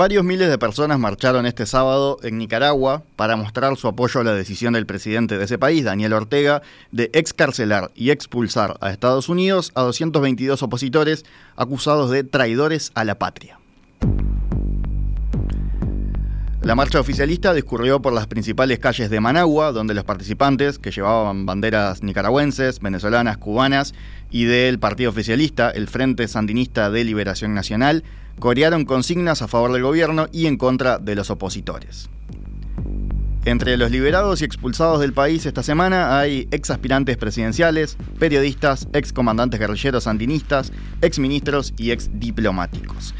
Varios miles de personas marcharon este sábado en Nicaragua para mostrar su apoyo a la decisión del presidente de ese país, Daniel Ortega, de excarcelar y expulsar a Estados Unidos a 222 opositores acusados de traidores a la patria. La marcha oficialista discurrió por las principales calles de Managua, donde los participantes, que llevaban banderas nicaragüenses, venezolanas, cubanas y del partido oficialista, el Frente Sandinista de Liberación Nacional, corearon consignas a favor del gobierno y en contra de los opositores. Entre los liberados y expulsados del país esta semana hay ex aspirantes presidenciales, periodistas, ex comandantes guerrilleros sandinistas, ex ministros y ex diplomáticos.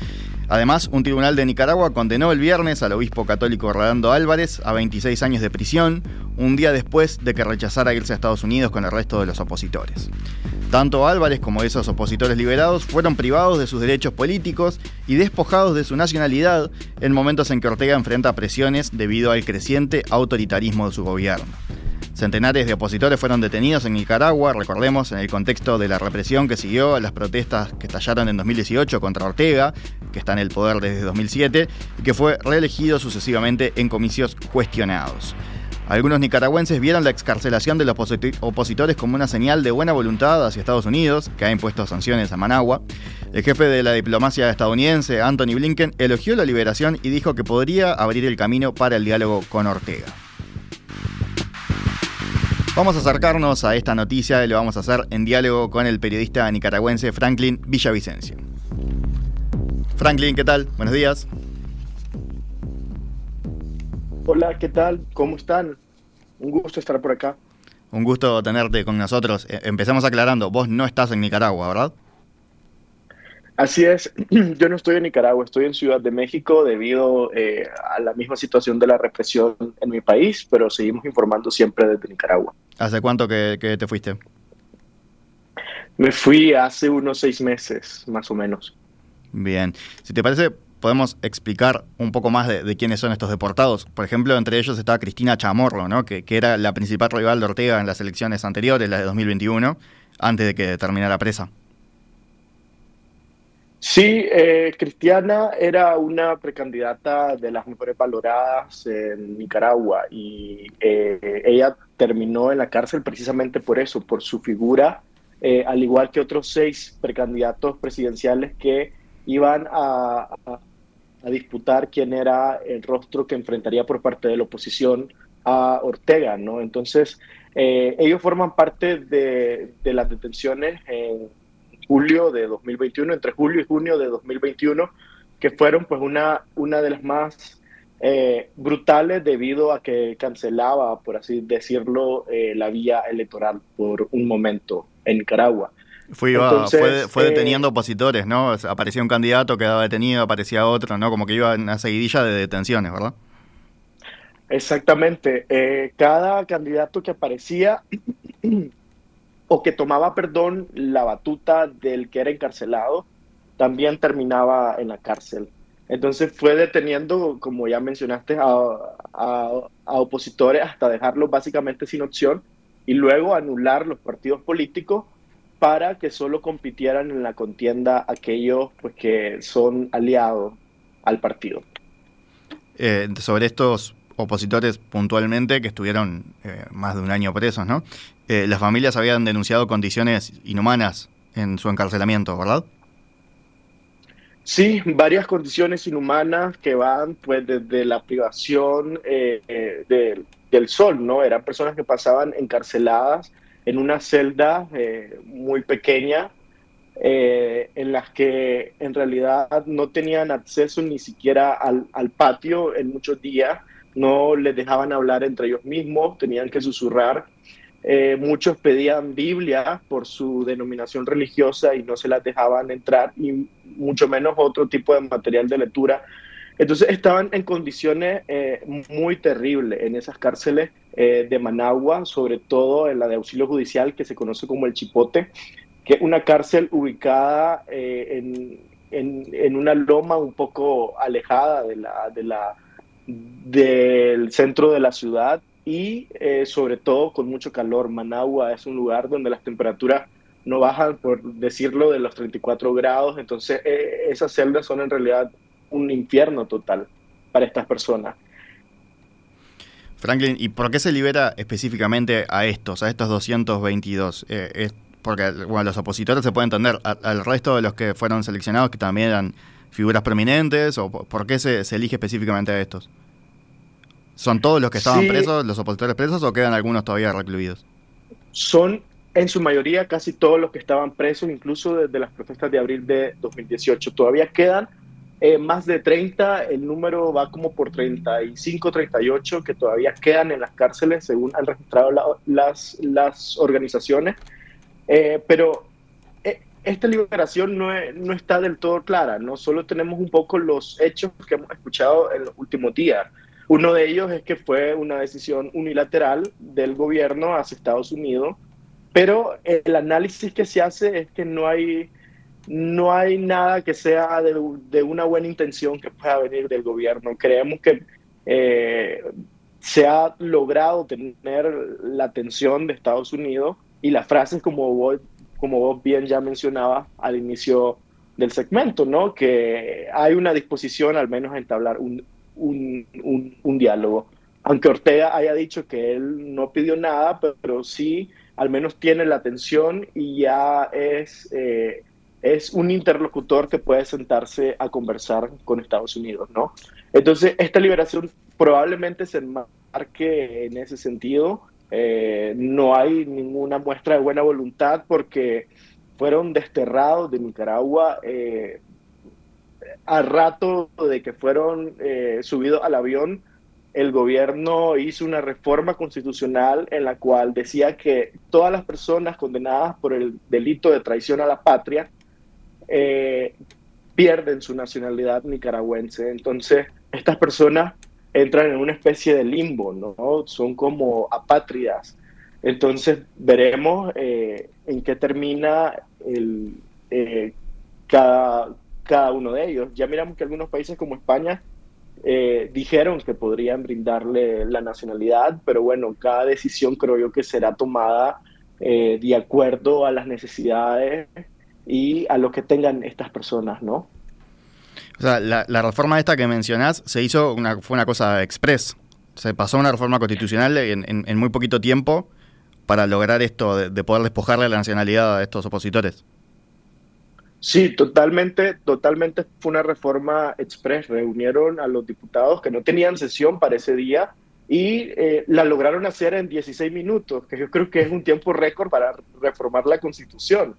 Además, un tribunal de Nicaragua condenó el viernes al obispo católico Rolando Álvarez a 26 años de prisión, un día después de que rechazara irse a Estados Unidos con el resto de los opositores. Tanto Álvarez como esos opositores liberados fueron privados de sus derechos políticos y despojados de su nacionalidad en momentos en que Ortega enfrenta presiones debido al creciente autoritarismo de su gobierno. Centenares de opositores fueron detenidos en Nicaragua, recordemos, en el contexto de la represión que siguió a las protestas que estallaron en 2018 contra Ortega, que está en el poder desde 2007, y que fue reelegido sucesivamente en comicios cuestionados. Algunos nicaragüenses vieron la excarcelación de los opositores como una señal de buena voluntad hacia Estados Unidos, que ha impuesto sanciones a Managua. El jefe de la diplomacia estadounidense, Anthony Blinken, elogió la liberación y dijo que podría abrir el camino para el diálogo con Ortega. Vamos a acercarnos a esta noticia y lo vamos a hacer en diálogo con el periodista nicaragüense Franklin Villavicencio. Franklin, ¿qué tal? Buenos días. Hola, ¿qué tal? ¿Cómo están? Un gusto estar por acá. Un gusto tenerte con nosotros. Eh, empezamos aclarando, vos no estás en Nicaragua, ¿verdad? Así es, yo no estoy en Nicaragua, estoy en Ciudad de México debido eh, a la misma situación de la represión en mi país, pero seguimos informando siempre desde Nicaragua. ¿Hace cuánto que, te fuiste? Me fui hace unos seis meses, más o menos. Bien, si te parece, podemos explicar un poco más de, quiénes son estos deportados. Por ejemplo, entre ellos está Cristina Chamorro, ¿no? que, era la principal rival de Ortega en las elecciones anteriores, las de 2021, antes de que terminara presa. Sí, eh, Cristiana era una precandidata de las mejores valoradas en Nicaragua y eh, ella terminó en la cárcel precisamente por eso, por su figura, eh, al igual que otros seis precandidatos presidenciales que iban a, disputar quién era el rostro que enfrentaría por parte de la oposición a Ortega, ¿no? Entonces, ellos forman parte de, de las detenciones en julio de 2021, entre julio y junio de 2021, que fueron pues una, una de las más eh, brutales debido a que cancelaba, por así decirlo, eh, la vía electoral por un momento en Nicaragua. Fue, fue, eh, deteniendo opositores, ¿no? Aparecía un candidato, quedaba detenido, aparecía otro, ¿no? Como que iba en una seguidilla de detenciones, ¿verdad? Exactamente. cada candidato que aparecía o que tomaba, perdón, la batuta del que era encarcelado, también terminaba en la cárcel. Entonces fue deteniendo, como ya mencionaste, a, opositores hasta dejarlos básicamente sin opción y luego anular los partidos políticos para que solo compitieran en la contienda aquellos pues, que son aliados al partido. Eh, sobre estos opositores puntualmente que estuvieron eh, más de un año presos, ¿no? Eh, las familias habían denunciado condiciones inhumanas en su encarcelamiento, ¿verdad? Sí, varias condiciones inhumanas que van pues desde la privación eh, del sol, ¿no? Eran personas que pasaban encarceladas en una celda muy pequeña, en las que en realidad no tenían acceso ni siquiera al, al patio en muchos días no les dejaban hablar entre ellos mismos, tenían que susurrar. Eh, muchos pedían Biblia por su denominación religiosa y no se las dejaban entrar, y mucho menos otro tipo de material de lectura. Entonces estaban en condiciones eh, muy terribles en esas cárceles eh, de Managua, sobre todo en la de auxilio judicial que se conoce como el Chipote, que es una cárcel ubicada en, en, una loma un poco alejada de la, de la del centro de la ciudad y eh, sobre todo con mucho calor. Managua es un lugar donde las temperaturas no bajan, por decirlo, de los 34 grados, entonces eh, esas celdas son en realidad un infierno total para estas personas. Franklin, ¿y por qué se libera específicamente a estos, a estos 222? Eh, porque bueno, los opositores se pueden entender, al resto de los que fueron seleccionados, que también eran figuras prominentes, o por qué se, elige específicamente a estos? ¿Son todos los que estaban presos, los opositores presos, o quedan algunos todavía recluidos? Son en su mayoría casi todos los que estaban presos, incluso desde las protestas de abril de 2018. Todavía quedan eh, más de 30, el número va como por 35, 38 que todavía quedan en las cárceles, según han registrado las, las organizaciones. Eh, pero eh, esta liberación no, no, está del todo clara, ¿no? Solo tenemos un poco los hechos que hemos escuchado en los últimos días. Uno de ellos es que fue una decisión unilateral del gobierno hacia Estados Unidos, pero el análisis que se hace es que no hay no hay nada que sea de, una buena intención que pueda venir del gobierno. Creemos que eh, se ha logrado tener la atención de Estados Unidos y las frases como vos, como vos bien ya mencionabas al inicio del segmento, ¿no? Que hay una disposición al menos a entablar un, un, diálogo. Aunque Ortega haya dicho que él no pidió nada, pero, sí al menos tiene la atención y ya es eh, es un interlocutor que puede sentarse a conversar con Estados Unidos, ¿no? Entonces, esta liberación probablemente se enmarque en ese sentido. Eh, no hay ninguna muestra de buena voluntad porque fueron desterrados de Nicaragua eh, a rato de que fueron eh, subidos al avión. El gobierno hizo una reforma constitucional en la cual decía que todas las personas condenadas por el delito de traición a la patria eh, pierden su nacionalidad nicaragüense. Entonces, estas personas entran en una especie de limbo, ¿no? Son como apátridas. Entonces, veremos eh, en qué termina eh, cada, cada uno de ellos. Ya miramos que algunos países como España dijeron que podrían brindarle la nacionalidad, pero bueno, cada decisión creo yo que será tomada de acuerdo a las necesidades y a lo que tengan estas personas, ¿no? O sea, la, reforma esta que mencionás se hizo, una, fue una cosa express. Se pasó una reforma constitucional en, muy poquito tiempo para lograr esto de, poder despojarle la nacionalidad a estos opositores. Sí, totalmente, totalmente fue una reforma express. Reunieron a los diputados que no tenían sesión para ese día y eh, la lograron hacer en 16 minutos, que yo creo que es un tiempo récord para reformar la constitución.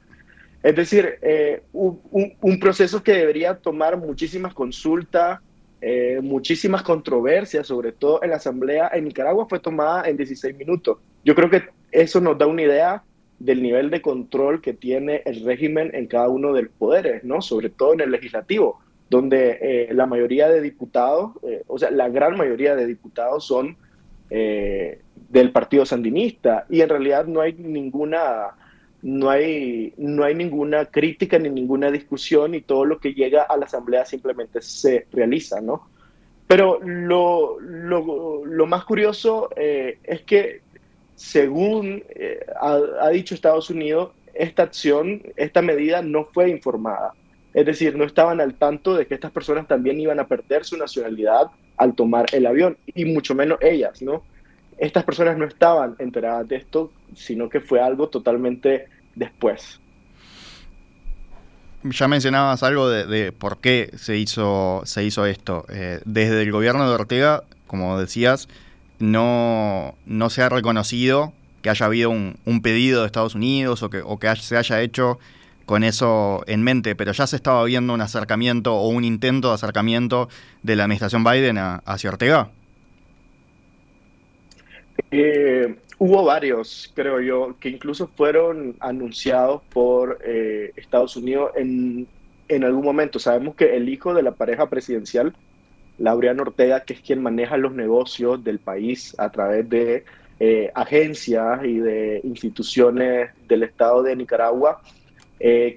Es decir, eh, un, proceso que debería tomar muchísimas consultas, eh, muchísimas controversias, sobre todo en la Asamblea en Nicaragua, fue tomada en 16 minutos. Yo creo que eso nos da una idea del nivel de control que tiene el régimen en cada uno de los poderes, ¿no? Sobre todo en el legislativo, donde eh, la mayoría de diputados, o sea, la gran mayoría de diputados son del Partido Sandinista y en realidad no hay ninguna no hay, no hay ninguna crítica ni ninguna discusión y todo lo que llega a la Asamblea simplemente se realiza, ¿no? Pero lo, lo, más curioso eh, es que, según eh, ha, dicho Estados Unidos, esta acción, esta medida no fue informada. Es decir, no estaban al tanto de que estas personas también iban a perder su nacionalidad al tomar el avión, y mucho menos ellas, ¿no? Estas personas no estaban enteradas de esto, sino que fue algo totalmente después. Ya mencionabas algo de, por qué se hizo, se hizo esto. Eh, desde el gobierno de Ortega, como decías, no, no se ha reconocido que haya habido un, pedido de Estados Unidos o que, o que se haya hecho con eso en mente, pero ya se estaba viendo un acercamiento o un intento de acercamiento de la administración Biden hacia Ortega. Eh, hubo varios, creo yo, que incluso fueron anunciados por eh, Estados Unidos en, en, algún momento. Sabemos que el hijo de la pareja presidencial, Laureano Ortega, que es quien maneja los negocios del país a través de eh, agencias y de instituciones del Estado de Nicaragua,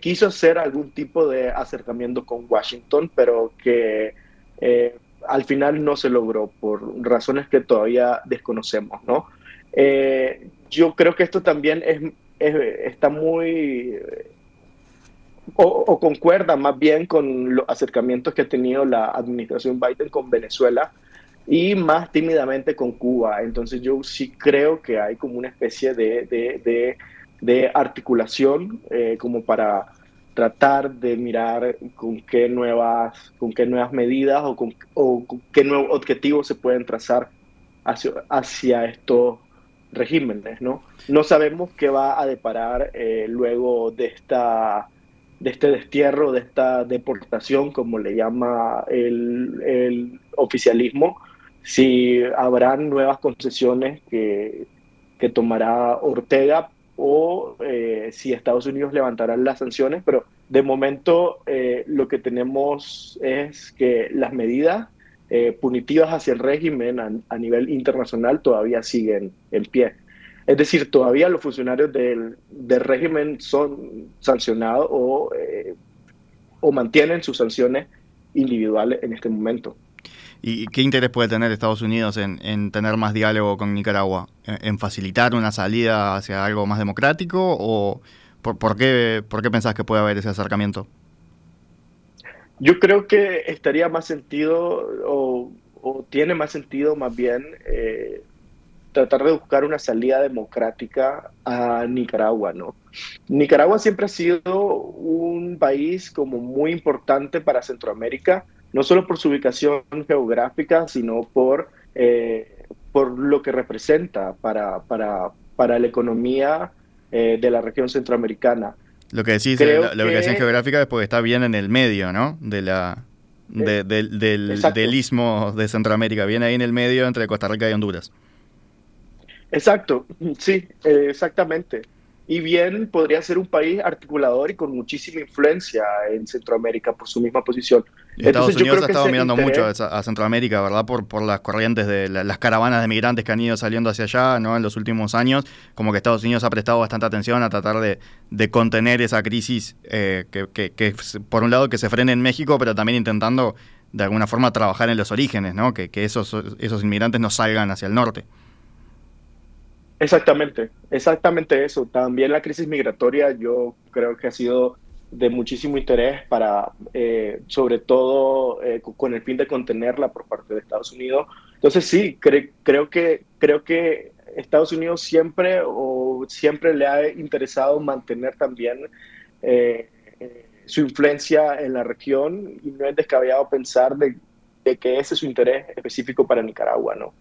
quiso hacer algún tipo de acercamiento con Washington, pero que al final no se logró por razones que todavía desconocemos, ¿no? Eh, yo creo que esto también es, está muy o, concuerda más bien con los acercamientos que ha tenido la administración Biden con Venezuela y más tímidamente con Cuba. Entonces yo sí creo que hay como una especie de, de, articulación eh, como para tratar de mirar con qué nuevas, con qué nuevas medidas o con, o qué nuevos objetivos se pueden trazar hacia, hacia estos regímenes, ¿no? No sabemos qué va a deparar eh, luego de esta de este destierro, de esta deportación, como le llama el, oficialismo, si habrán nuevas concesiones que, que tomará Ortega o eh, si Estados Unidos levantará las sanciones, pero de momento eh, lo que tenemos es que las medidas eh, punitivas hacia el régimen a, nivel internacional todavía siguen en pie. Es decir, todavía los funcionarios del, del régimen son sancionados o, o mantienen sus sanciones individuales en este momento. ¿Y qué interés puede tener Estados Unidos en, tener más diálogo con Nicaragua? ¿En, facilitar una salida hacia algo más democrático? ¿O por, qué, por qué pensás que puede haber ese acercamiento? Yo creo que estaría más sentido, o, tiene más sentido más bien, eh, tratar de buscar una salida democrática a Nicaragua, ¿no? Nicaragua siempre ha sido un país como muy importante para Centroamérica, no solo por su ubicación geográfica, sino por, eh, por lo que representa para, para, para la economía eh, de la región centroamericana. Lo que decís, la, la, ubicación geográfica es porque está bien en el medio, ¿no? De la, del, del istmo de Centroamérica, viene ahí en el medio entre Costa Rica y Honduras. Exacto, sí, eh, exactamente y bien podría ser un país articulador y con muchísima influencia en Centroamérica por su misma posición. Estados Unidos ha estado mirando mucho a Centroamérica, ¿verdad? Por, por las corrientes de las caravanas de migrantes que han ido saliendo hacia allá ¿no? en los últimos años, como que Estados Unidos ha prestado bastante atención a tratar de, de contener esa crisis eh, que, que, por un lado, que se frene en México, pero también intentando de alguna forma trabajar en los orígenes, ¿no? que, que esos, esos inmigrantes no salgan hacia el norte. Exactamente, exactamente eso. También la crisis migratoria yo creo que ha sido de muchísimo interés para, eh, sobre todo eh, con el fin de contenerla por parte de Estados Unidos. Entonces sí, creo que creo que Estados Unidos siempre o siempre le ha interesado mantener también eh, su influencia en la región y no es descabellado pensar de que ese es su interés específico para Nicaragua, ¿no?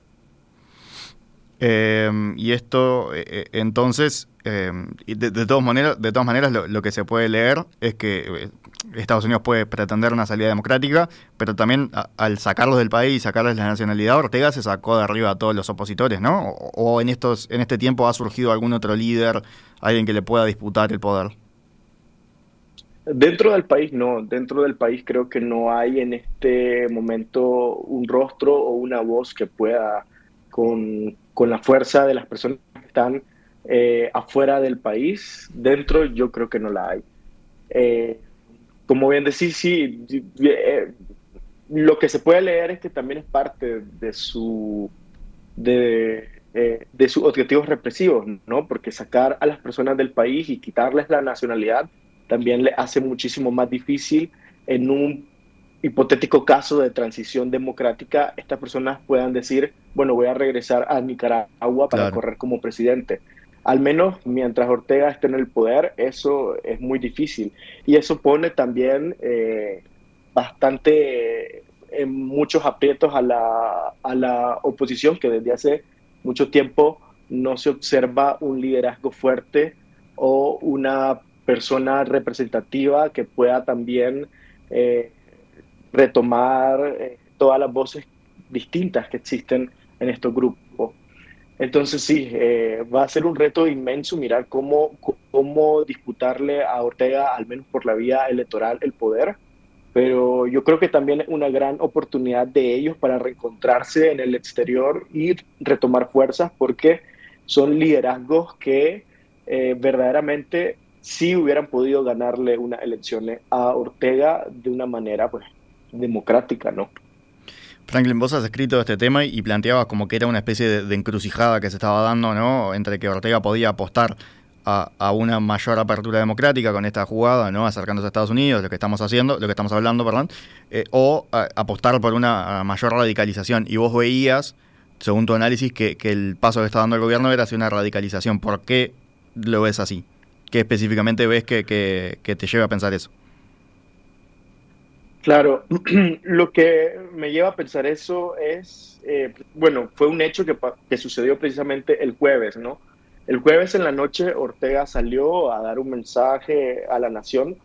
Em, y esto, eh, eh, entonces, em, de, todas maneras, de todas maneras lo, que se puede leer es que eh, Estados Unidos puede pretender una salida democrática, pero también al sacarlos del país y sacarles la nacionalidad, Ortega se sacó de arriba a todos los opositores, ¿no? O, en, estos, en este tiempo ha surgido algún otro líder, alguien que le pueda disputar el poder. Dentro del país no, dentro del país creo que no hay en este momento un rostro o una voz que pueda con, con la fuerza de las personas que están eh, afuera del país. Dentro yo creo que no la hay. Eh, como bien decís, sí, eh, lo que se puede leer es que también es parte de su de, de sus objetivos represivos, ¿no? Porque sacar a las personas del país y quitarles la nacionalidad también le hace muchísimo más difícil en un hipotético caso de transición democrática, estas personas puedan decir, bueno, voy a regresar a Nicaragua para correr como presidente. Al menos mientras Ortega esté en el poder, eso es muy difícil. Y eso pone también eh, bastante en muchos aprietos a la, a la oposición, que desde hace mucho tiempo no se observa un liderazgo fuerte o una persona representativa que pueda también eh, retomar eh, todas las voces distintas que existen en estos grupos. Entonces sí, eh, va a ser un reto inmenso mirar cómo, cómo disputarle a Ortega, al menos por la vía electoral, el poder, pero yo creo que también es una gran oportunidad de ellos para reencontrarse en el exterior y retomar fuerzas porque son liderazgos que eh, verdaderamente sí hubieran podido ganarle unas elecciones a Ortega de una manera pues democrática, ¿no? Franklin, vos has escrito este tema y planteabas como que era una especie de, encrucijada que se estaba dando, ¿no? Entre que Ortega podía apostar a, una mayor apertura democrática con esta jugada, ¿no? acercándose a Estados Unidos, lo que estamos haciendo, lo que estamos hablando, perdón, eh, o apostar por una mayor radicalización. Y vos veías, según tu análisis, que, el paso que está dando el gobierno era hacia una radicalización. ¿Por qué lo ves así? ¿Qué específicamente ves que, que te lleva a pensar eso? Claro, lo que me lleva a pensar eso es, eh, bueno, fue un hecho que, que, sucedió precisamente el jueves, ¿no? El jueves en la noche Ortega salió a dar un mensaje a la nación,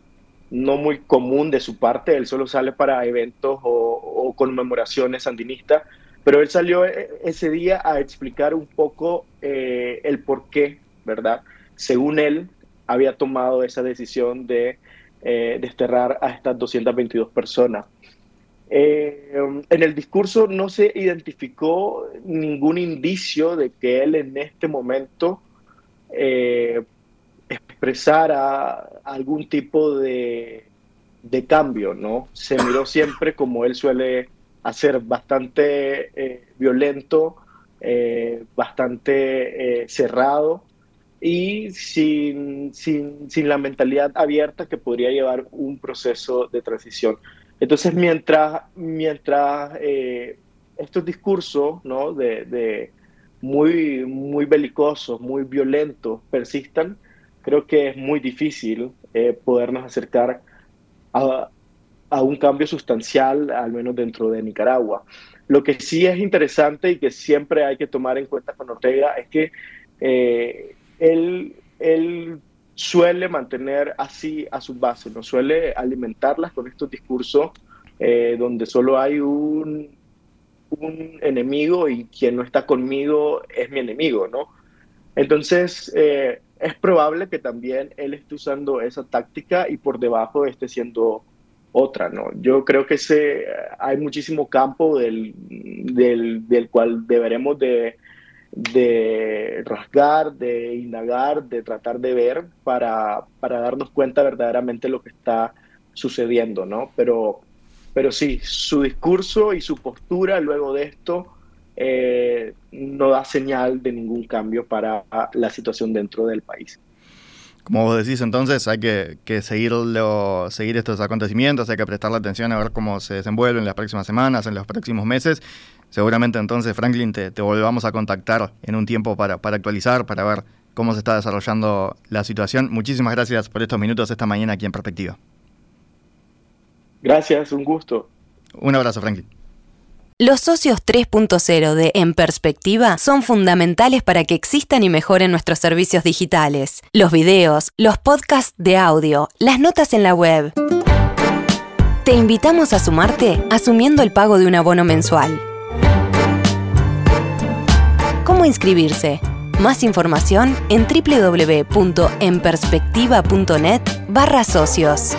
no muy común de su parte, él solo sale para eventos o, conmemoraciones sandinistas, pero él salió eh, ese día a explicar un poco eh, el por qué, ¿verdad? Según él, había tomado esa decisión de eh, desterrar a estas 222 personas. Eh, en el discurso no se identificó ningún indicio de que él en este momento eh, expresara algún tipo de, de, cambio, ¿no? Se miró siempre como él suele hacer, bastante violento, bastante cerrado y sin, sin, sin, la mentalidad abierta que podría llevar un proceso de transición. Entonces, mientras, mientras eh, estos discursos ¿no? de, de, muy, muy belicosos, muy violentos persistan, creo que es muy difícil eh, podernos acercar a, a, un cambio sustancial, al menos dentro de Nicaragua. Lo que sí es interesante y que siempre hay que tomar en cuenta con Ortega es que eh, él, suele mantener así a su base, no suele alimentarlas con estos discursos eh, donde solo hay un, enemigo y quien no está conmigo es mi enemigo, ¿no? Entonces, eh, es probable que también él esté usando esa táctica y por debajo esté siendo otra, ¿no? Yo creo que ese, hay muchísimo campo del, del, del cual deberemos de de rasgar, de indagar, de tratar de ver para, para darnos cuenta verdaderamente lo que está sucediendo, ¿no? Pero, pero sí, su discurso y su postura luego de esto eh, no da señal de ningún cambio para la situación dentro del país. Como vos decís, entonces hay que, que seguirlo, seguir estos acontecimientos, hay que prestarle atención a ver cómo se desenvuelven en las próximas semanas, en los próximos meses seguramente entonces, Franklin, te, volvamos a contactar en un tiempo para, para actualizar, para ver cómo se está desarrollando la situación. Muchísimas gracias por estos minutos esta mañana aquí en Perspectiva. Gracias, un gusto. Un abrazo, Franklin. Los socios 3.0 de En Perspectiva son fundamentales para que existan y mejoren nuestros servicios digitales, los videos, los podcasts de audio, las notas en la web. Te invitamos a sumarte asumiendo el pago de un abono mensual. ¿Cómo inscribirse? Más información en www.enperspectiva.net barra socios.